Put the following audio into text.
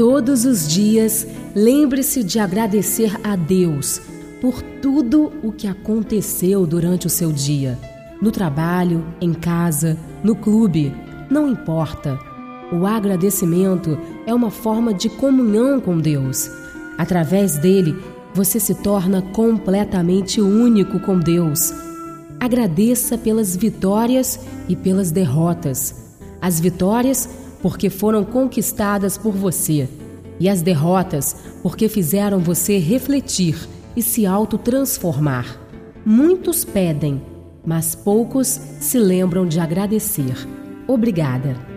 Todos os dias, lembre-se de agradecer a Deus por tudo o que aconteceu durante o seu dia. No trabalho, em casa, no clube, não importa. O agradecimento é uma forma de comunhão com Deus. Através dele, você se torna completamente único com Deus. Agradeça pelas vitórias e pelas derrotas. As vitórias, porque foram conquistadas por você, e as derrotas, porque fizeram você refletir e se autotransformar. Muitos pedem, mas poucos se lembram de agradecer. Obrigada.